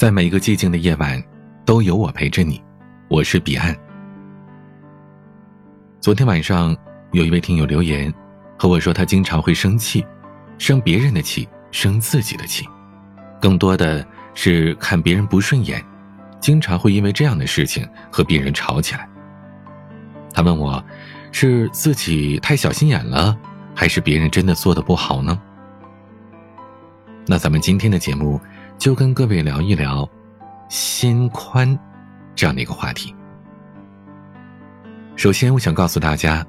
在每一个寂静的夜晚，都有我陪着你。我是彼岸。昨天晚上，有一位听友留言和我说，他经常会生气，生别人的气，生自己的气，更多的是看别人不顺眼，经常会因为这样的事情和别人吵起来。他问我，是自己太小心眼了，还是别人真的做的不好呢？那咱们今天的节目就跟各位聊一聊心宽这样的一个话题。首先，我想告诉大家，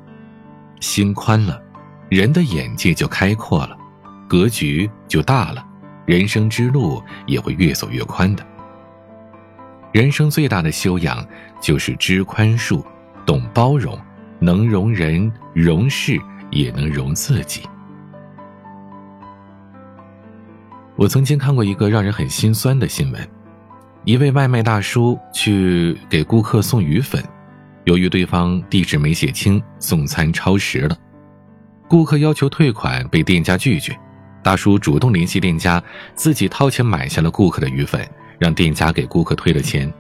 心宽了，人的眼界就开阔了，格局就大了，人生之路也会越走越宽的。人生最大的修养就是知宽恕。懂包容，能容人、容事，也能容自己。我曾经看过一个让人很心酸的新闻：一位外卖大叔去给顾客送鱼粉，由于对方地址没写清，送餐超时了。顾客要求退款，被店家拒绝。大叔主动联系店家，自己掏钱买下了顾客的鱼粉，让店家给顾客退了钱。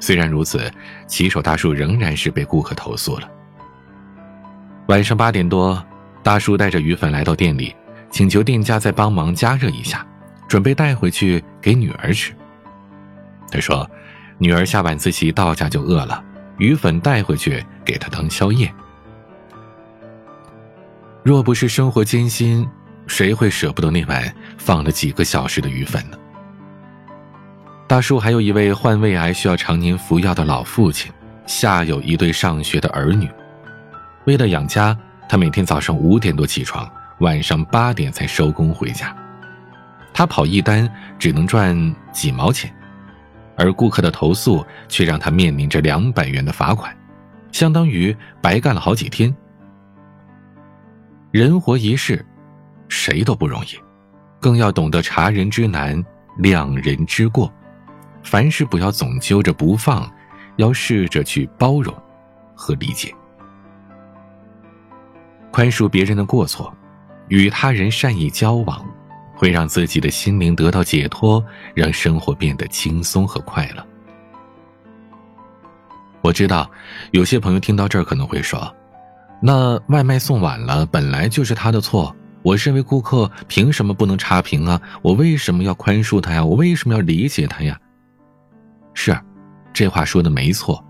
虽然如此，骑手大叔仍然是被顾客投诉了。晚上八点多，大叔带着鱼粉来到店里，请求店家再帮忙加热一下，准备带回去给女儿吃。他说：“女儿下晚自习到家就饿了，鱼粉带回去给她当宵夜。若不是生活艰辛，谁会舍不得那碗放了几个小时的鱼粉呢？”大叔还有一位患胃癌需要常年服药的老父亲，下有一对上学的儿女。为了养家，他每天早上五点多起床，晚上八点才收工回家。他跑一单只能赚几毛钱，而顾客的投诉却让他面临着两百元的罚款，相当于白干了好几天。人活一世，谁都不容易，更要懂得察人之难，谅人之过。凡事不要总揪着不放，要试着去包容和理解，宽恕别人的过错，与他人善意交往，会让自己的心灵得到解脱，让生活变得轻松和快乐。我知道，有些朋友听到这儿可能会说：“那外卖送晚了，本来就是他的错，我身为顾客，凭什么不能差评啊？我为什么要宽恕他呀？我为什么要理解他呀？”是，这话说的没错。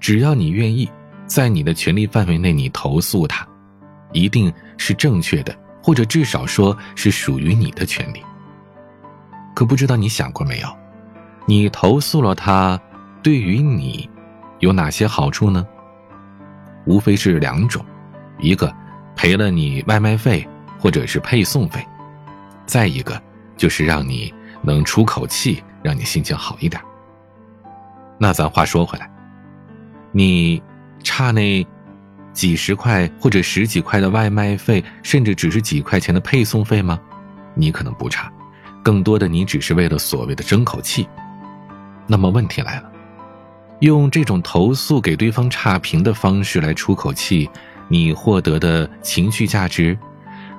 只要你愿意，在你的权利范围内，你投诉他，一定是正确的，或者至少说是属于你的权利。可不知道你想过没有，你投诉了他，对于你有哪些好处呢？无非是两种，一个赔了你外卖费或者是配送费，再一个就是让你能出口气，让你心情好一点。那咱话说回来，你差那几十块或者十几块的外卖费，甚至只是几块钱的配送费吗？你可能不差，更多的你只是为了所谓的争口气。那么问题来了，用这种投诉给对方差评的方式来出口气，你获得的情绪价值，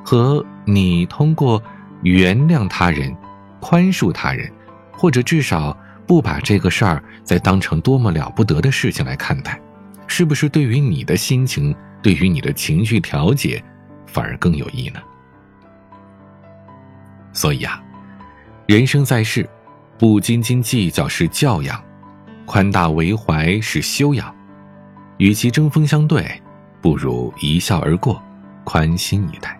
和你通过原谅他人、宽恕他人，或者至少。不把这个事儿再当成多么了不得的事情来看待，是不是对于你的心情、对于你的情绪调节，反而更有益呢？所以啊，人生在世，不斤斤计较是教养，宽大为怀是修养。与其针锋相对，不如一笑而过，宽心以待。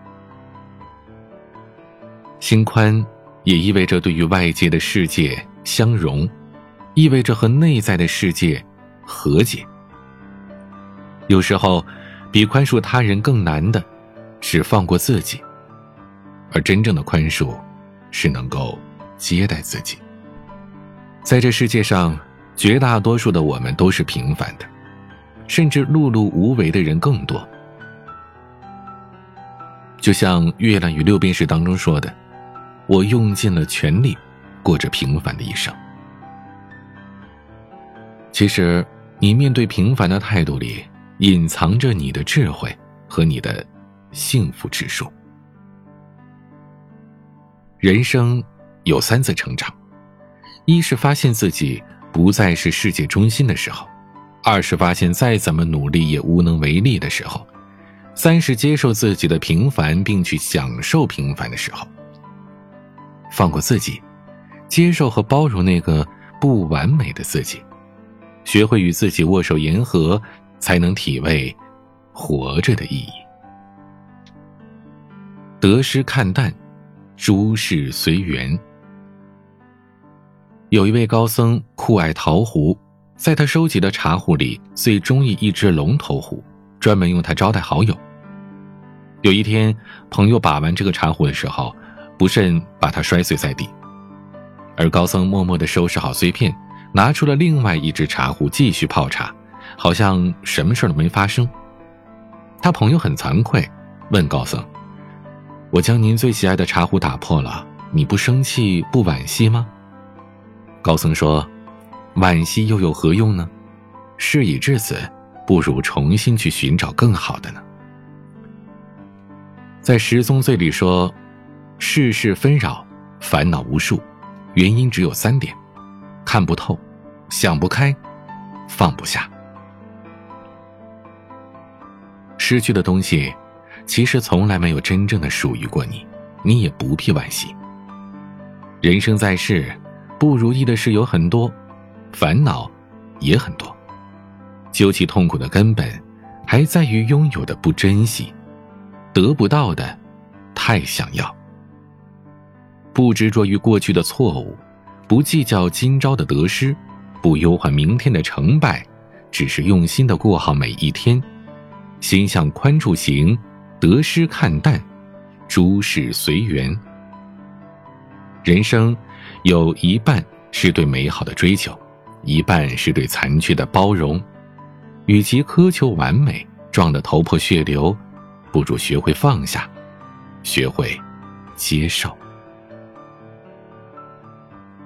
心宽，也意味着对于外界的世界相容。意味着和内在的世界和解。有时候，比宽恕他人更难的，是放过自己。而真正的宽恕，是能够接待自己。在这世界上，绝大多数的我们都是平凡的，甚至碌碌无为的人更多。就像《月亮与六便士》当中说的：“我用尽了全力，过着平凡的一生。”其实，你面对平凡的态度里，隐藏着你的智慧和你的幸福指数。人生有三次成长，一是发现自己不再是世界中心的时候，二是发现再怎么努力也无能为力的时候，三是接受自己的平凡并去享受平凡的时候。放过自己，接受和包容那个不完美的自己，学会与自己握手言和，才能体味活着的意义。得失看淡，诸事随缘。有一位高僧酷爱桃壶，在他收集的茶壶里，最中意一只龙头壶，专门用它招待好友。有一天，朋友把玩这个茶壶的时候，不慎把它摔碎在地，而高僧默默的收拾好碎片，拿出了另外一只茶壶继续泡茶，好像什么事都没发生。他朋友很惭愧，问高僧：“我将您最喜爱的茶壶打破了，你不生气不惋惜吗？”高僧说：“惋惜又有何用呢？事已至此，不如重新去寻找更好的呢。”在十宗罪里说：“世事纷扰，烦恼无数，原因只有三点：看不透，想不开，放不下。失去的东西，其实从来没有真正的属于过你，你也不必惋惜。人生在世。”不如意的事有很多，烦恼也很多。究其痛苦的根本，还在于拥有的不珍惜，得不到的太想要。不执着于过去的错误，不计较今朝的得失，不忧患明天的成败，只是用心的过好每一天，心向宽处行，得失看淡，诸事随缘。人生。有一半是对美好的追求，一半是对残缺的包容。与其苛求完美，撞得头破血流，不如学会放下，学会接受。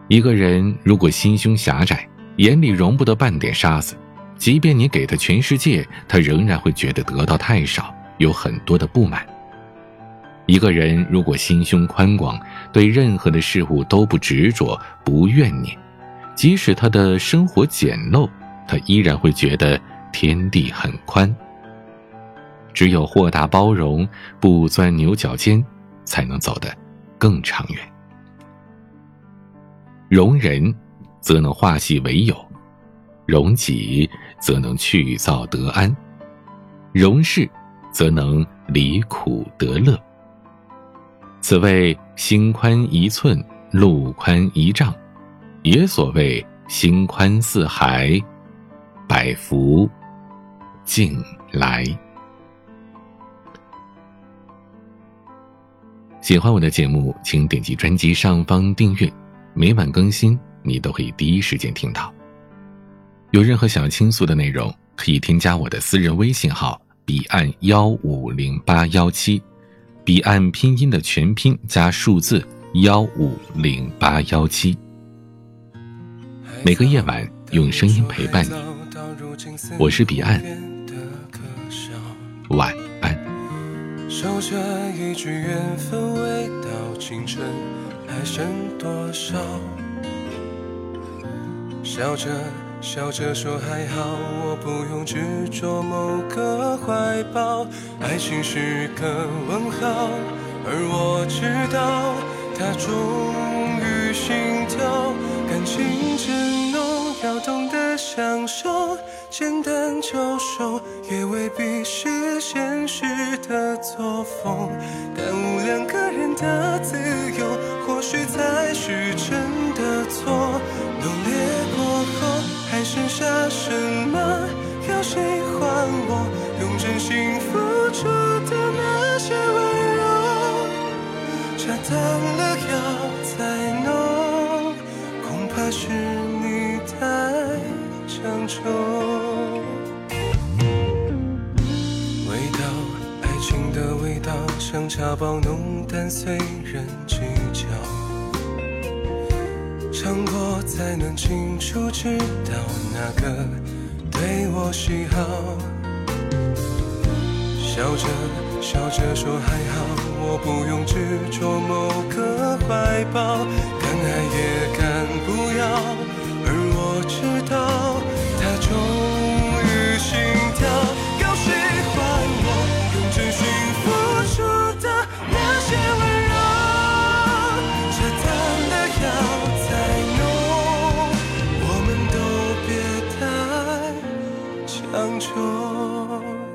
一个人如果心胸狭窄，眼里容不得半点沙子，即便你给他全世界，他仍然会觉得得到太少，有很多的不满。一个人如果心胸宽广，对任何的事物都不执着、不怨念，即使他的生活简陋，他依然会觉得天地很宽。只有豁达包容，不钻牛角尖，才能走得更长远。容人，则能化细为友；容己，则能去躁得安；容事，则能离苦得乐。此谓心宽一寸，路宽一丈，也所谓心宽似海，百福尽来。喜欢我的节目，请点击专辑上方订阅，每晚更新，你都可以第一时间听到。有任何想倾诉的内容，可以添加我的私人微信号：彼岸幺五零八幺七。彼岸拼音的全拼加数字幺五零八幺七，每个夜晚用声音陪伴你。我是彼岸，晚安。守着一句缘分，未到清晨，还剩多少？笑着。笑着说还好，我不用执着某个怀抱。爱情是个问号，而我知道它终于心跳。感情真浓，要懂得享受。简单就熟，也未必是现实的作风。耽误两个人的自由，或许才是要喜欢我？用真心付出的那些温柔，加淡了药再浓，恐怕是你太强求。味道，爱情的味道，像茶包浓淡随人计较。尝过才能清楚知道哪个对我喜好。笑着笑着说还好，我不用执着某个怀抱，敢爱也敢长久